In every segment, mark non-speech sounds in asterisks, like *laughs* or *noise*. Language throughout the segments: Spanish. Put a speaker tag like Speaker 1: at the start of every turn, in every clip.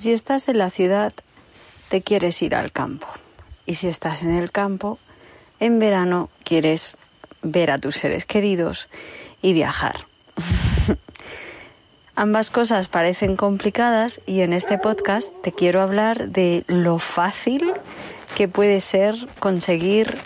Speaker 1: Si estás en la ciudad, te quieres ir al campo. Y si estás en el campo, en verano quieres ver a tus seres queridos y viajar. *laughs* Ambas cosas parecen complicadas y en este podcast te quiero hablar de lo fácil que puede ser conseguir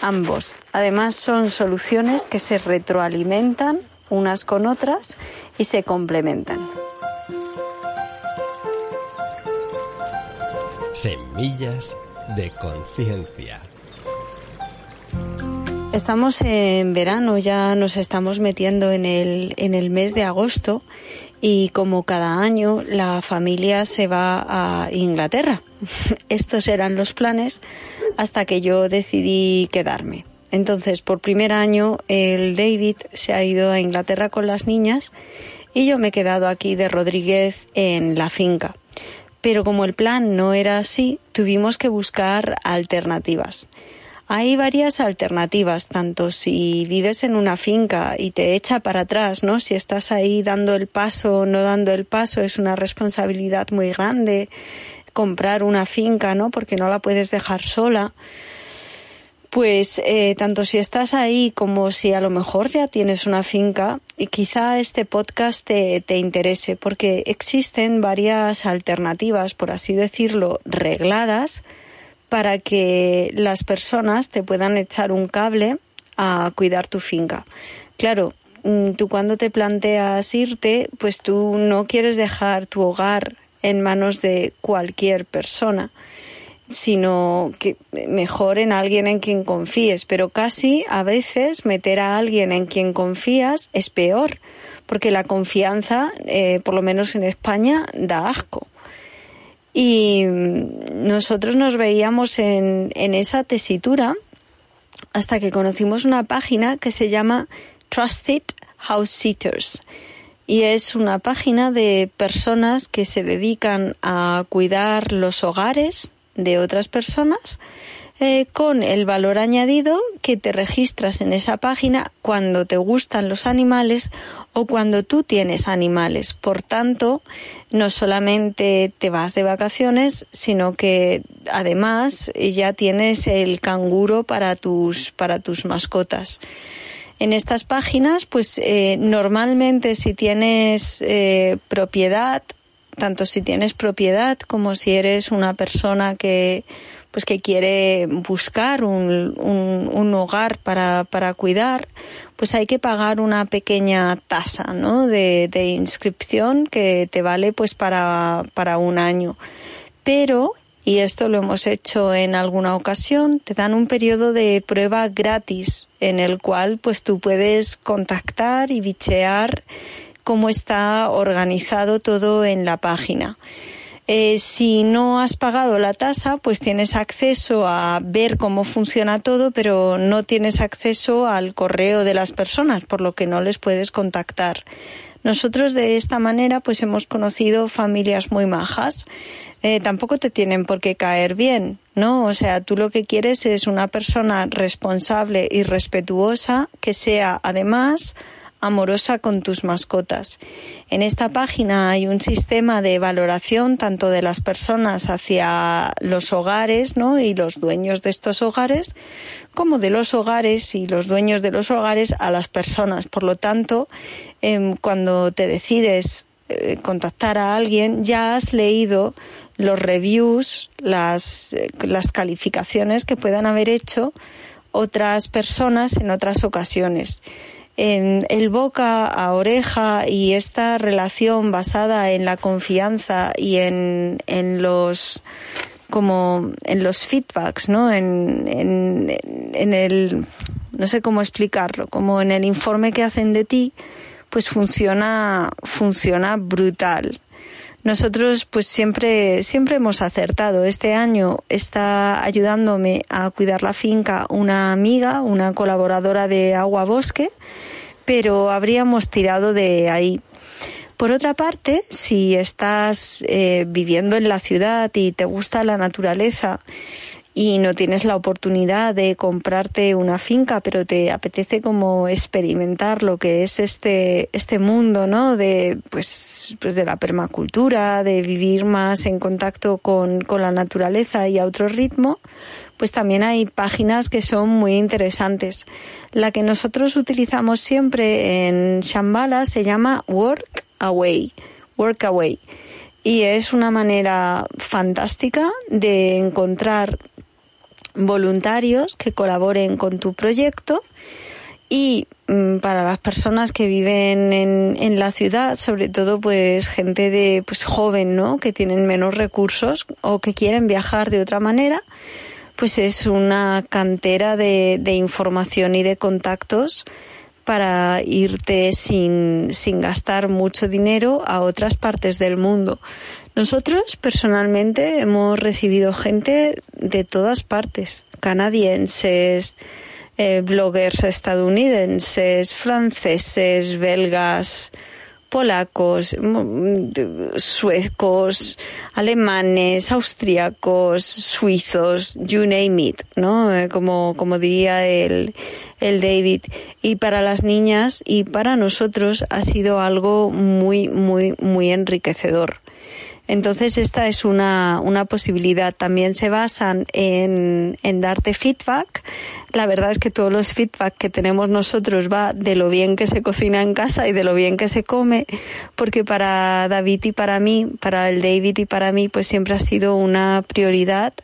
Speaker 1: ambos. Además son soluciones que se retroalimentan unas con otras y se complementan.
Speaker 2: Semillas de conciencia.
Speaker 1: Estamos en verano, ya nos estamos metiendo en el, en el mes de agosto y como cada año la familia se va a Inglaterra. *laughs* Estos eran los planes hasta que yo decidí quedarme. Entonces, por primer año, el David se ha ido a Inglaterra con las niñas y yo me he quedado aquí de Rodríguez en la finca. Pero como el plan no era así, tuvimos que buscar alternativas. Hay varias alternativas, tanto si vives en una finca y te echa para atrás, ¿no? Si estás ahí dando el paso o no dando el paso, es una responsabilidad muy grande comprar una finca, ¿no? Porque no la puedes dejar sola. Pues eh, tanto si estás ahí como si a lo mejor ya tienes una finca, y quizá este podcast te, te interese, porque existen varias alternativas, por así decirlo, regladas, para que las personas te puedan echar un cable a cuidar tu finca. Claro, mm, tú cuando te planteas irte, pues tú no quieres dejar tu hogar en manos de cualquier persona, sino que mejor en alguien en quien confíes, pero casi a veces meter a alguien en quien confías es peor, porque la confianza, eh, por lo menos en España, da asco. Y nosotros nos veíamos en, en esa tesitura hasta que conocimos una página que se llama Trusted House Sitters. Y es una página de personas que se dedican a cuidar los hogares de otras personas eh, con el valor añadido que te registras en esa página cuando te gustan los animales o cuando tú tienes animales. Por tanto, no solamente te vas de vacaciones, sino que además ya tienes el canguro para tus, para tus mascotas. En estas páginas, pues eh, normalmente si tienes eh, propiedad, tanto si tienes propiedad como si eres una persona que pues que quiere buscar un, un, hogar para, para, cuidar, pues hay que pagar una pequeña tasa ¿no? de, de inscripción que te vale pues para, para un año. Pero y esto lo hemos hecho en alguna ocasión, te dan un periodo de prueba gratis en el cual pues tú puedes contactar y bichear cómo está organizado todo en la página. Eh, si no has pagado la tasa, pues tienes acceso a ver cómo funciona todo, pero no tienes acceso al correo de las personas, por lo que no les puedes contactar. Nosotros de esta manera pues hemos conocido familias muy majas. Eh, tampoco te tienen por qué caer bien, ¿no? O sea, tú lo que quieres es una persona responsable y respetuosa que sea además amorosa con tus mascotas. En esta página hay un sistema de valoración tanto de las personas hacia los hogares ¿no? y los dueños de estos hogares, como de los hogares y los dueños de los hogares a las personas. Por lo tanto, em, cuando te decides eh, contactar a alguien, ya has leído los reviews, las, eh, las calificaciones que puedan haber hecho otras personas en otras ocasiones en el boca a oreja y esta relación basada en la confianza y en, en los como en los feedbacks, ¿no? En, en, en el no sé cómo explicarlo, como en el informe que hacen de ti, pues funciona funciona brutal. Nosotros pues siempre, siempre hemos acertado. Este año está ayudándome a cuidar la finca una amiga, una colaboradora de Agua Bosque, pero habríamos tirado de ahí. Por otra parte, si estás eh, viviendo en la ciudad y te gusta la naturaleza, y no tienes la oportunidad de comprarte una finca, pero te apetece como experimentar lo que es este, este mundo, ¿no? De, pues, pues de la permacultura, de vivir más en contacto con, con la naturaleza y a otro ritmo, pues también hay páginas que son muy interesantes. La que nosotros utilizamos siempre en Shambhala se llama Work Away, Work Away. Y es una manera fantástica de encontrar voluntarios que colaboren con tu proyecto y mm, para las personas que viven en, en, la ciudad, sobre todo pues gente de pues joven, ¿no? que tienen menos recursos o que quieren viajar de otra manera, pues es una cantera de, de información y de contactos para irte sin, sin gastar mucho dinero a otras partes del mundo. Nosotros personalmente hemos recibido gente de todas partes, canadienses, eh, bloggers estadounidenses, franceses, belgas, polacos, suecos, alemanes, austríacos, suizos, you name it, ¿no? Eh, como, como diría el, el David. Y para las niñas y para nosotros ha sido algo muy, muy, muy enriquecedor. Entonces esta es una, una posibilidad. También se basan en, en darte feedback. La verdad es que todos los feedback que tenemos nosotros va de lo bien que se cocina en casa y de lo bien que se come, porque para David y para mí, para el David y para mí, pues siempre ha sido una prioridad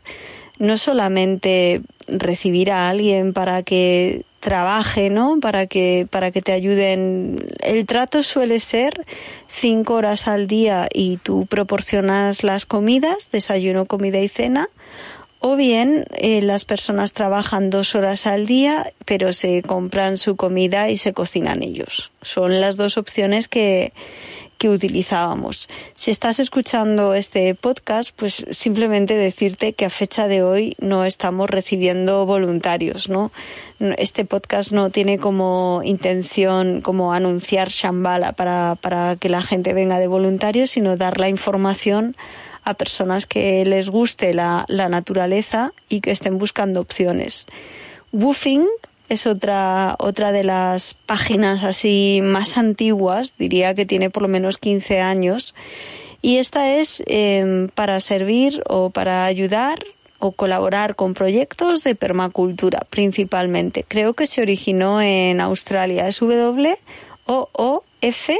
Speaker 1: no solamente recibir a alguien para que trabaje, ¿no? Para que, para que te ayuden. El trato suele ser cinco horas al día y tú proporcionas las comidas, desayuno, comida y cena, o bien eh, las personas trabajan dos horas al día, pero se compran su comida y se cocinan ellos. Son las dos opciones que, que utilizábamos. Si estás escuchando este podcast, pues simplemente decirte que a fecha de hoy no estamos recibiendo voluntarios, ¿no? Este podcast no tiene como intención como anunciar Shambhala para, para que la gente venga de voluntarios, sino dar la información a personas que les guste la, la naturaleza y que estén buscando opciones. Woofing es otra, otra de las páginas así más antiguas, diría que tiene por lo menos 15 años. Y esta es em, para servir o para ayudar o colaborar con proyectos de permacultura principalmente. Creo que se originó en Australia. Es W O O F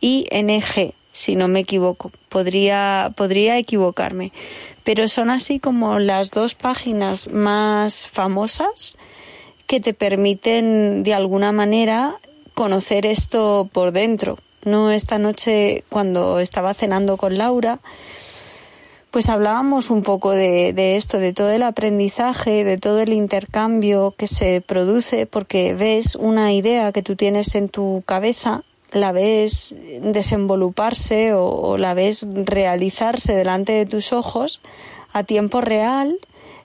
Speaker 1: I N G, si no me equivoco. Podría podría equivocarme, pero son así como las dos páginas más famosas que te permiten de alguna manera conocer esto por dentro. No esta noche cuando estaba cenando con Laura, pues hablábamos un poco de, esto, de todo el aprendizaje, de todo el intercambio que se produce, porque ves una idea que tú tienes en tu cabeza, la ves desenvoluparse o la ves realizarse delante de tus ojos a tiempo real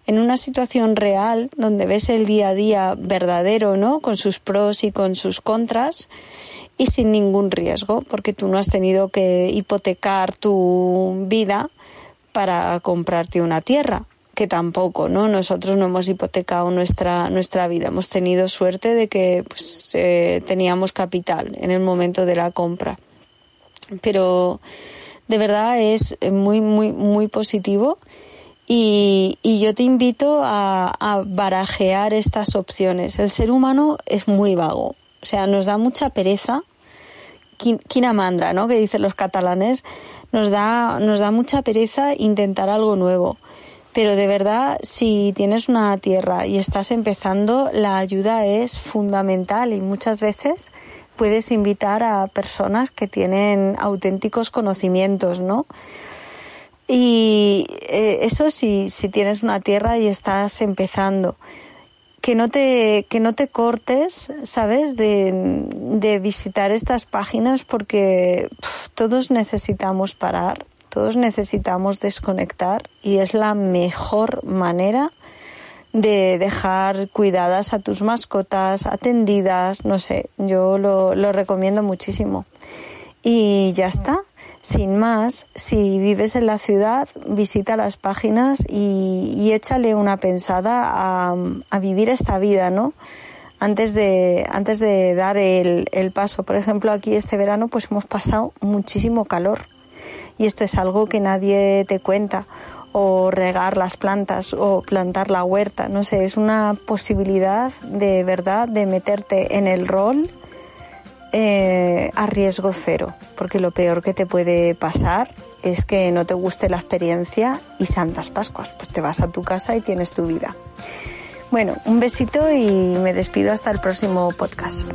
Speaker 1: en una situación real donde ves el día a día verdadero, ¿no? Con sus pros y con sus contras y sin ningún riesgo, porque tú no has tenido que hipotecar tu vida para comprarte una tierra, que tampoco, ¿no? Nosotros no hemos hipotecado nuestra, nuestra vida. Hemos tenido suerte de que pues, eh, teníamos capital en el momento de la compra. Pero de verdad es muy, muy, muy positivo y, yo te invito a, a, barajear estas opciones. El ser humano es muy vago, o sea, nos da mucha pereza. Quinamandra, ¿no? Que dicen los catalanes, nos da, nos da mucha pereza intentar algo nuevo. Pero de verdad, si tienes una tierra y estás empezando, la ayuda es fundamental y muchas veces puedes invitar a personas que tienen auténticos conocimientos, ¿no? Y eh, eso si, si tienes una tierra y estás empezando. Que no te, que no te cortes, ¿sabes? De, de visitar estas páginas porque todos necesitamos parar, Todos necesitamos desconectar y es la mejor manera de dejar cuidadas a tus mascotas, atendidas, no sé, yo lo, lo recomiendo muchísimo. Y ya está. Sin más, si vives en la ciudad, visita las páginas y, échale una pensada a, a, vivir esta vida, ¿no? Antes de, antes de dar el, el paso. Por ejemplo, aquí este verano pues hemos pasado muchísimo calor y esto es algo que nadie te cuenta o regar las plantas o plantar la huerta, no sé, es una posibilidad de verdad de meterte en el rol eh, a riesgo cero, porque lo peor que te puede pasar es que no te guste la experiencia y Santas Pascuas, pues te vas a tu casa y tienes tu vida. Bueno, un besito y me despido hasta el próximo podcast.